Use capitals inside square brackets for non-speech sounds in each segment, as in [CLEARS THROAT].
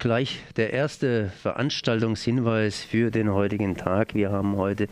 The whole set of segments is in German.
Gleich der erste Veranstaltungshinweis für den heutigen Tag. Wir haben heute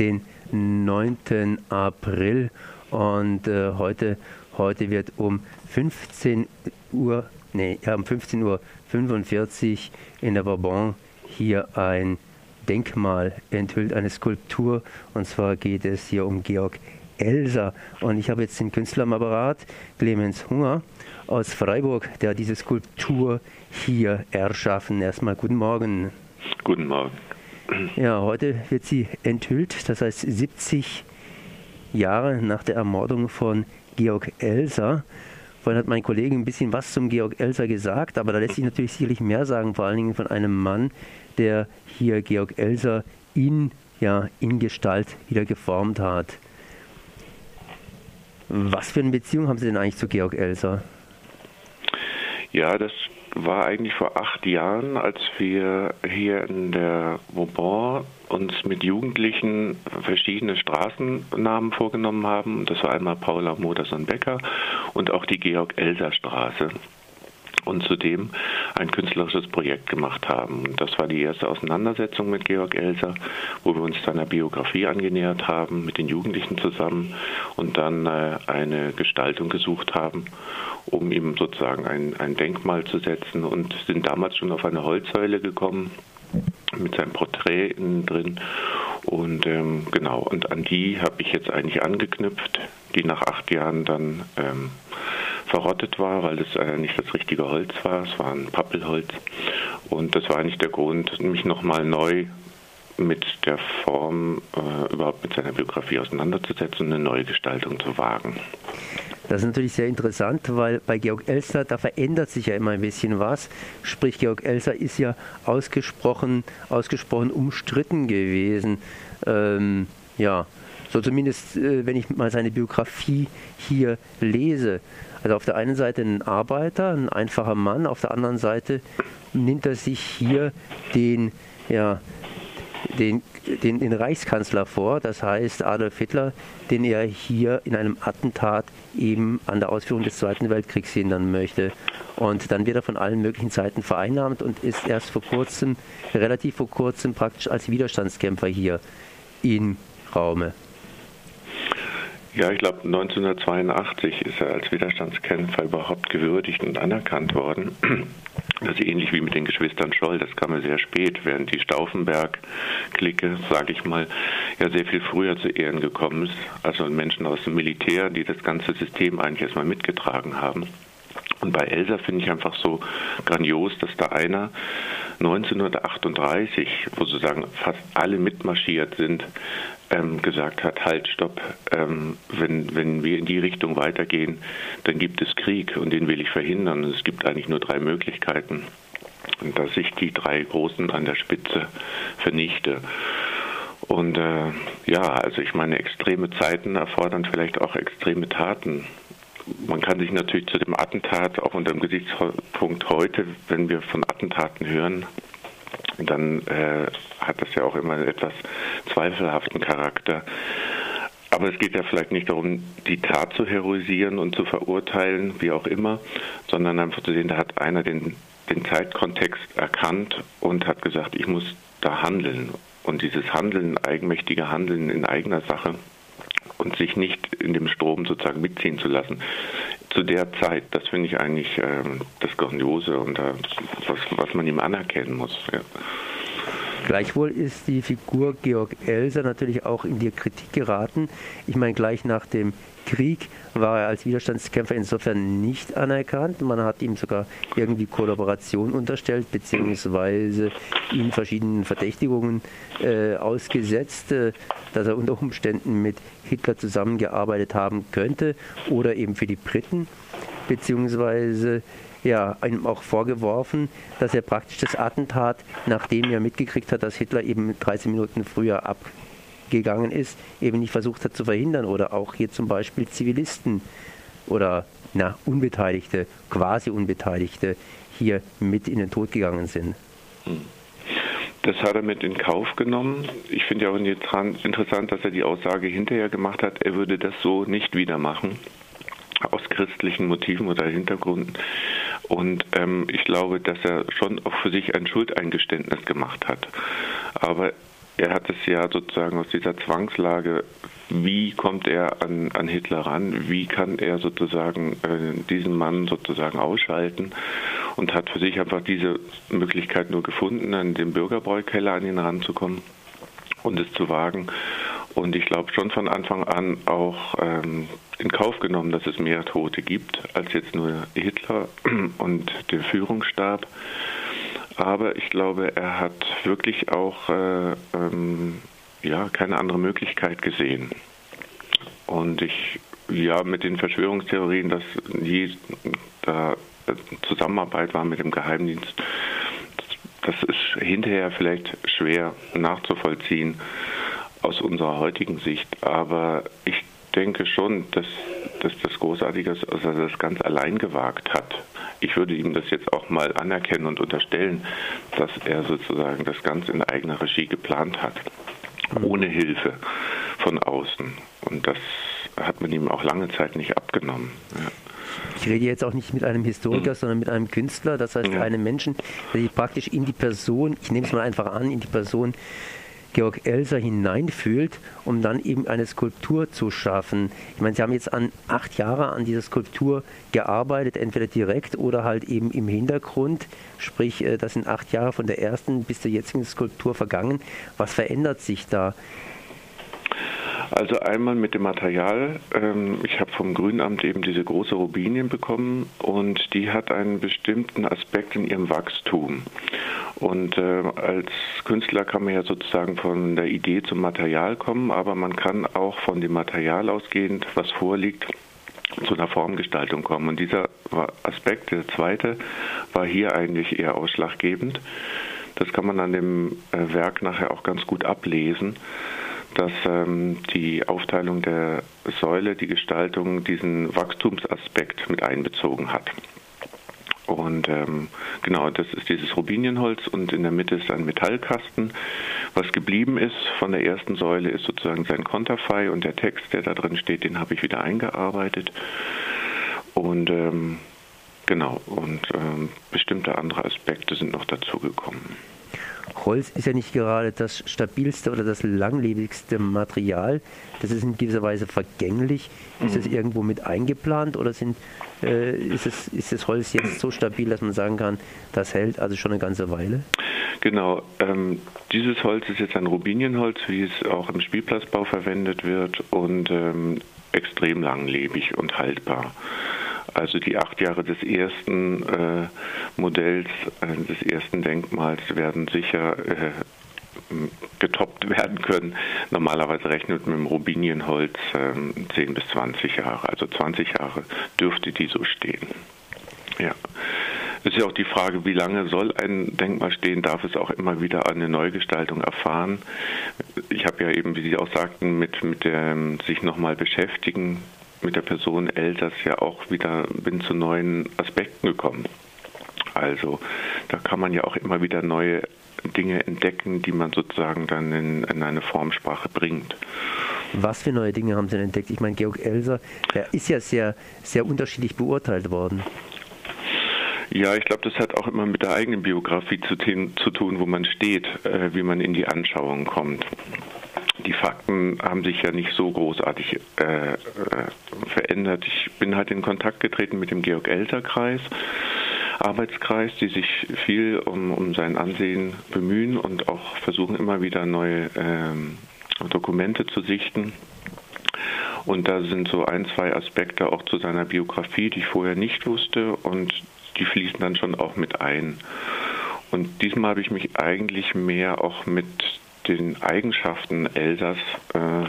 den 9. April und äh, heute, heute wird um 15 Uhr, nee, um 15 Uhr 45 in der Bourbon hier ein Denkmal enthüllt, eine Skulptur. Und zwar geht es hier um Georg Elsa. Und ich habe jetzt den Künstler am Apparat, Clemens Hunger aus Freiburg, der diese Skulptur hier erschaffen. Erstmal guten Morgen. Guten Morgen. Ja, heute wird sie enthüllt, das heißt 70 Jahre nach der Ermordung von Georg Elsa. Vorhin hat mein Kollege ein bisschen was zum Georg Elsa gesagt, aber da lässt sich natürlich sicherlich mehr sagen, vor allen Dingen von einem Mann, der hier Georg Elsa in, ja, in Gestalt wieder geformt hat. Was für eine Beziehung haben Sie denn eigentlich zu Georg Elsa? Ja, das war eigentlich vor acht Jahren, als wir hier in der Vauban uns mit Jugendlichen verschiedene Straßennamen vorgenommen haben. Das war einmal Paula Modersohn-Becker und auch die Georg-Elser-Straße und zudem ein künstlerisches Projekt gemacht haben. Das war die erste Auseinandersetzung mit Georg Elser, wo wir uns seiner Biografie angenähert haben, mit den Jugendlichen zusammen und dann äh, eine Gestaltung gesucht haben, um ihm sozusagen ein, ein Denkmal zu setzen und sind damals schon auf eine Holzsäule gekommen mit seinem Porträt innen drin. Und ähm, genau, und an die habe ich jetzt eigentlich angeknüpft, die nach acht Jahren dann ähm, verrottet war, weil es äh, nicht das richtige Holz war. Es war ein Pappelholz. Und das war eigentlich der Grund, mich nochmal neu mit der Form, äh, überhaupt mit seiner Biografie auseinanderzusetzen und eine neue Gestaltung zu wagen. Das ist natürlich sehr interessant, weil bei Georg Elster, da verändert sich ja immer ein bisschen was. Sprich, Georg Elster ist ja ausgesprochen, ausgesprochen umstritten gewesen. Ähm, ja, so zumindest, äh, wenn ich mal seine Biografie hier lese. Also auf der einen Seite ein Arbeiter, ein einfacher Mann, auf der anderen Seite nimmt er sich hier den, ja, den, den, den Reichskanzler vor, das heißt Adolf Hitler, den er hier in einem Attentat eben an der Ausführung des Zweiten Weltkriegs hindern möchte. Und dann wird er von allen möglichen Seiten vereinnahmt und ist erst vor kurzem, relativ vor kurzem praktisch als Widerstandskämpfer hier im Raume. Ja, ich glaube 1982 ist er als Widerstandskämpfer überhaupt gewürdigt und anerkannt worden. [CLEARS THROAT] Das ist ähnlich wie mit den Geschwistern Scholl, das kam ja sehr spät, während die Stauffenberg-Clique, sage ich mal, ja sehr viel früher zu Ehren gekommen ist. Also Menschen aus dem Militär, die das ganze System eigentlich erstmal mitgetragen haben. Und bei Elsa finde ich einfach so grandios, dass da einer 1938, wo sozusagen fast alle mitmarschiert sind, ähm, gesagt hat, halt, stopp, ähm, wenn, wenn wir in die Richtung weitergehen, dann gibt es Krieg und den will ich verhindern. Es gibt eigentlich nur drei Möglichkeiten. Dass ich die drei Großen an der Spitze vernichte. Und äh, ja, also ich meine, extreme Zeiten erfordern vielleicht auch extreme Taten. Man kann sich natürlich zu dem Attentat auch unter dem Gesichtspunkt heute, wenn wir von Attentaten hören, dann äh, hat das ja auch immer etwas zweifelhaften Charakter. Aber es geht ja vielleicht nicht darum, die Tat zu heroisieren und zu verurteilen, wie auch immer, sondern einfach zu sehen, da hat einer den, den Zeitkontext erkannt und hat gesagt, ich muss da handeln. Und dieses Handeln, eigenmächtige Handeln in eigener Sache und sich nicht in dem Strom sozusagen mitziehen zu lassen, zu der Zeit, das finde ich eigentlich äh, das Grandiose und äh, was, was man ihm anerkennen muss. Ja. Gleichwohl ist die Figur Georg Elser natürlich auch in die Kritik geraten. Ich meine, gleich nach dem Krieg war er als Widerstandskämpfer insofern nicht anerkannt. Man hat ihm sogar irgendwie Kollaboration unterstellt, beziehungsweise ihm verschiedenen Verdächtigungen äh, ausgesetzt, äh, dass er unter Umständen mit Hitler zusammengearbeitet haben könnte oder eben für die Briten, beziehungsweise ja, einem auch vorgeworfen, dass er praktisch das Attentat, nachdem er mitgekriegt hat, dass Hitler eben 13 Minuten früher abgegangen ist, eben nicht versucht hat zu verhindern oder auch hier zum Beispiel Zivilisten oder na, Unbeteiligte, quasi Unbeteiligte hier mit in den Tod gegangen sind. Das hat er mit in Kauf genommen. Ich finde ja auch interessant, dass er die Aussage hinterher gemacht hat, er würde das so nicht wieder machen aus christlichen Motiven oder Hintergründen. Und ähm, ich glaube, dass er schon auch für sich ein Schuldeingeständnis gemacht hat. Aber er hat es ja sozusagen aus dieser Zwangslage, wie kommt er an, an Hitler ran, wie kann er sozusagen äh, diesen Mann sozusagen ausschalten und hat für sich einfach diese Möglichkeit nur gefunden, an den Bürgerbräukeller an ihn ranzukommen und es zu wagen. Und ich glaube schon von Anfang an auch ähm, in Kauf genommen, dass es mehr Tote gibt als jetzt nur Hitler [CLEARS THROAT] und der Führungsstab. Aber ich glaube, er hat wirklich auch äh, ähm, ja, keine andere Möglichkeit gesehen. Und ich, ja, mit den Verschwörungstheorien, dass je da Zusammenarbeit war mit dem Geheimdienst, das ist hinterher vielleicht schwer nachzuvollziehen aus unserer heutigen Sicht. Aber ich denke schon, dass, dass das dass er das ganz allein gewagt hat. Ich würde ihm das jetzt auch mal anerkennen und unterstellen, dass er sozusagen das Ganze in eigener Regie geplant hat, ohne Hilfe von außen. Und das hat man ihm auch lange Zeit nicht abgenommen. Ja. Ich rede jetzt auch nicht mit einem Historiker, mhm. sondern mit einem Künstler, das heißt ja. einem Menschen, der sich praktisch in die Person, ich nehme es mal einfach an, in die Person Georg Elser hineinfühlt, um dann eben eine Skulptur zu schaffen. Ich meine, Sie haben jetzt an acht Jahre an dieser Skulptur gearbeitet, entweder direkt oder halt eben im Hintergrund. Sprich, äh, das sind acht Jahre von der ersten bis zur jetzigen Skulptur vergangen. Was verändert sich da? Also einmal mit dem Material. Ähm, ich habe vom Grünamt eben diese große Rubinien bekommen und die hat einen bestimmten Aspekt in ihrem Wachstum. Und äh, als Künstler kann man ja sozusagen von der Idee zum Material kommen, aber man kann auch von dem Material ausgehend, was vorliegt, zu einer Formgestaltung kommen. Und dieser Aspekt, der zweite, war hier eigentlich eher ausschlaggebend. Das kann man an dem äh, Werk nachher auch ganz gut ablesen dass ähm, die Aufteilung der Säule, die Gestaltung diesen Wachstumsaspekt mit einbezogen hat. Und ähm, genau, das ist dieses Rubinienholz und in der Mitte ist ein Metallkasten. Was geblieben ist von der ersten Säule ist sozusagen sein Konterfei und der Text, der da drin steht, den habe ich wieder eingearbeitet. Und ähm, genau, und ähm, bestimmte andere Aspekte sind noch dazugekommen. Holz ist ja nicht gerade das stabilste oder das langlebigste Material. Das ist in gewisser Weise vergänglich. Ist es mhm. irgendwo mit eingeplant oder sind, äh, ist, es, ist das Holz jetzt so stabil, dass man sagen kann, das hält also schon eine ganze Weile? Genau. Ähm, dieses Holz ist jetzt ein Rubinienholz, wie es auch im Spielplatzbau verwendet wird und ähm, extrem langlebig und haltbar. Also die acht Jahre des ersten äh, Modells, äh, des ersten Denkmals werden sicher äh, getoppt werden können. Normalerweise rechnet mit dem Rubinienholz äh, 10 bis 20 Jahre. Also 20 Jahre dürfte die so stehen. Ja. Es ist ja auch die Frage, wie lange soll ein Denkmal stehen? Darf es auch immer wieder eine Neugestaltung erfahren? Ich habe ja eben, wie Sie auch sagten, mit, mit dem sich nochmal beschäftigen mit der Person Elters ja auch wieder bin zu neuen Aspekten gekommen. Also da kann man ja auch immer wieder neue Dinge entdecken, die man sozusagen dann in, in eine Formsprache bringt. Was für neue Dinge haben Sie denn entdeckt? Ich meine, Georg Elser, der ist ja sehr, sehr unterschiedlich beurteilt worden. Ja, ich glaube, das hat auch immer mit der eigenen Biografie zu, zu tun, wo man steht, äh, wie man in die Anschauung kommt die Fakten haben sich ja nicht so großartig äh, äh, verändert. Ich bin halt in Kontakt getreten mit dem Georg-Elter-Kreis. Arbeitskreis, die sich viel um, um sein Ansehen bemühen und auch versuchen immer wieder neue ähm, Dokumente zu sichten. Und da sind so ein, zwei Aspekte auch zu seiner Biografie, die ich vorher nicht wusste und die fließen dann schon auch mit ein. Und diesmal habe ich mich eigentlich mehr auch mit den Eigenschaften Elsass äh,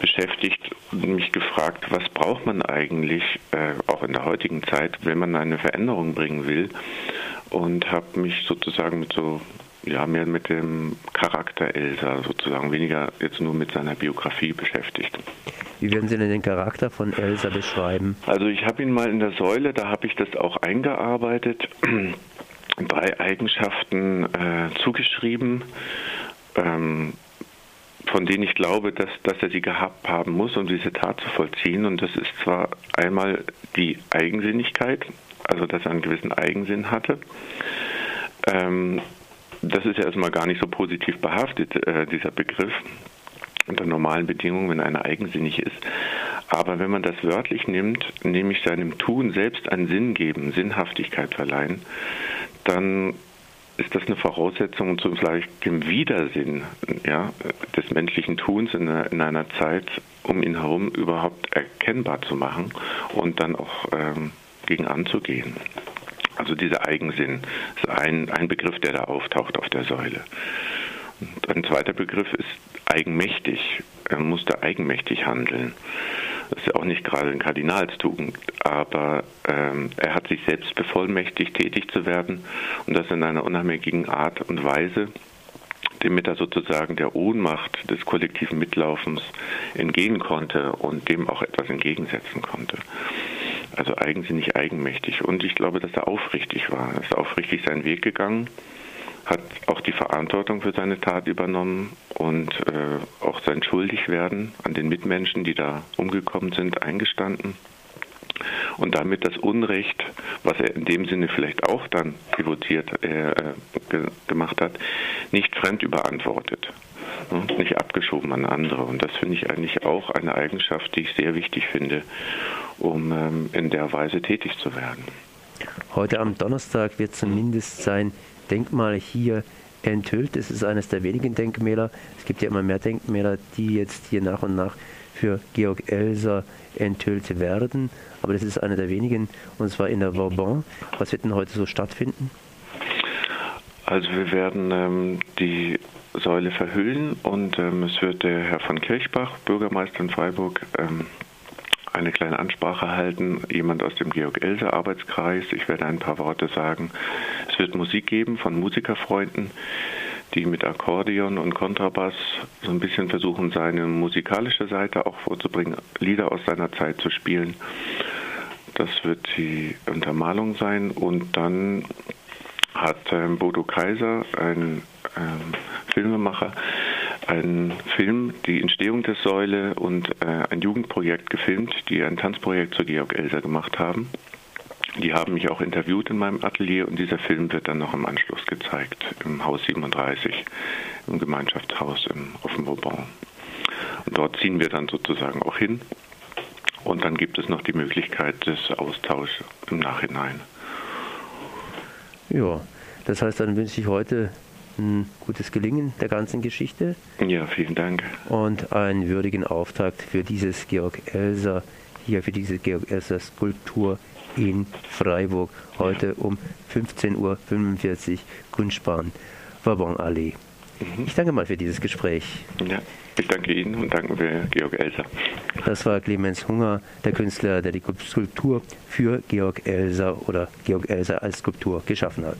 beschäftigt und mich gefragt, was braucht man eigentlich, äh, auch in der heutigen Zeit, wenn man eine Veränderung bringen will. Und habe mich sozusagen mit so, ja, mehr mit dem Charakter Elsa sozusagen, weniger jetzt nur mit seiner Biografie beschäftigt. Wie würden Sie denn den Charakter von Elsa beschreiben? Also ich habe ihn mal in der Säule, da habe ich das auch eingearbeitet, [CLEARS THROAT] drei Eigenschaften äh, zugeschrieben ähm, von denen ich glaube, dass, dass er sie gehabt haben muss, um diese Tat zu vollziehen. Und das ist zwar einmal die Eigensinnigkeit, also dass er einen gewissen Eigensinn hatte. Ähm, das ist ja erstmal gar nicht so positiv behaftet, äh, dieser Begriff unter normalen Bedingungen, wenn einer eigensinnig ist. Aber wenn man das wörtlich nimmt, nämlich seinem Tun selbst einen Sinn geben, Sinnhaftigkeit verleihen, dann ist das eine Voraussetzung zum vielleicht Widersinn ja, des menschlichen Tuns in einer, in einer, Zeit um ihn herum überhaupt erkennbar zu machen und dann auch ähm, gegen anzugehen. Also dieser Eigensinn ist ein, ein Begriff, der da auftaucht auf der Säule. Und ein zweiter Begriff ist eigenmächtig. Er musste eigenmächtig handeln. Das ist ja auch nicht gerade ein Kardinalstugend, aber ähm, er hat sich selbst bevollmächtigt, tätig zu werden und das in einer unabhängigen Art und Weise, damit er sozusagen der Ohnmacht des kollektiven Mitlaufens entgehen konnte und dem auch etwas entgegensetzen konnte. Also eigensinnig eigenmächtig. Und ich glaube, dass er aufrichtig war. Er ist aufrichtig seinen Weg gegangen hat auch die Verantwortung für seine Tat übernommen und äh, auch sein Schuldigwerden an den Mitmenschen, die da umgekommen sind, eingestanden und damit das Unrecht, was er in dem Sinne vielleicht auch dann devotiert äh, ge gemacht hat, nicht fremd überantwortet, ne? nicht abgeschoben an andere. Und das finde ich eigentlich auch eine Eigenschaft, die ich sehr wichtig finde, um ähm, in der Weise tätig zu werden. Heute am Donnerstag wird zumindest sein Denkmal hier enthüllt. Es ist eines der wenigen Denkmäler. Es gibt ja immer mehr Denkmäler, die jetzt hier nach und nach für Georg Elser enthüllt werden. Aber das ist einer der wenigen, und zwar in der Vauban. Was wird denn heute so stattfinden? Also wir werden ähm, die Säule verhüllen und ähm, es wird der Herr von Kirchbach, Bürgermeister in Freiburg, ähm, eine kleine Ansprache halten, jemand aus dem Georg-Else-Arbeitskreis. Ich werde ein paar Worte sagen. Es wird Musik geben von Musikerfreunden, die mit Akkordeon und Kontrabass so ein bisschen versuchen, seine musikalische Seite auch vorzubringen, Lieder aus seiner Zeit zu spielen. Das wird die Untermalung sein und dann hat ähm, Bodo Kaiser, ein ähm, Filmemacher, einen Film, die Entstehung der Säule und äh, ein Jugendprojekt gefilmt, die ein Tanzprojekt zu Georg Elser gemacht haben. Die haben mich auch interviewt in meinem Atelier und dieser Film wird dann noch im Anschluss gezeigt im Haus 37, im Gemeinschaftshaus im Offenbaubaum. Und dort ziehen wir dann sozusagen auch hin und dann gibt es noch die Möglichkeit des Austauschs im Nachhinein. Ja, das heißt, dann wünsche ich heute ein gutes Gelingen der ganzen Geschichte. Ja, vielen Dank. Und einen würdigen Auftakt für dieses Georg Elser, hier für diese Georg Elser Skulptur in Freiburg, heute um 15.45 Uhr, Kunstbahn, Wabonallee. Mhm. Ich danke mal für dieses Gespräch. Ja, ich danke Ihnen und danken wir Georg Elser. Das war Clemens Hunger, der Künstler, der die Skulptur für Georg Elser oder Georg Elser als Skulptur geschaffen hat.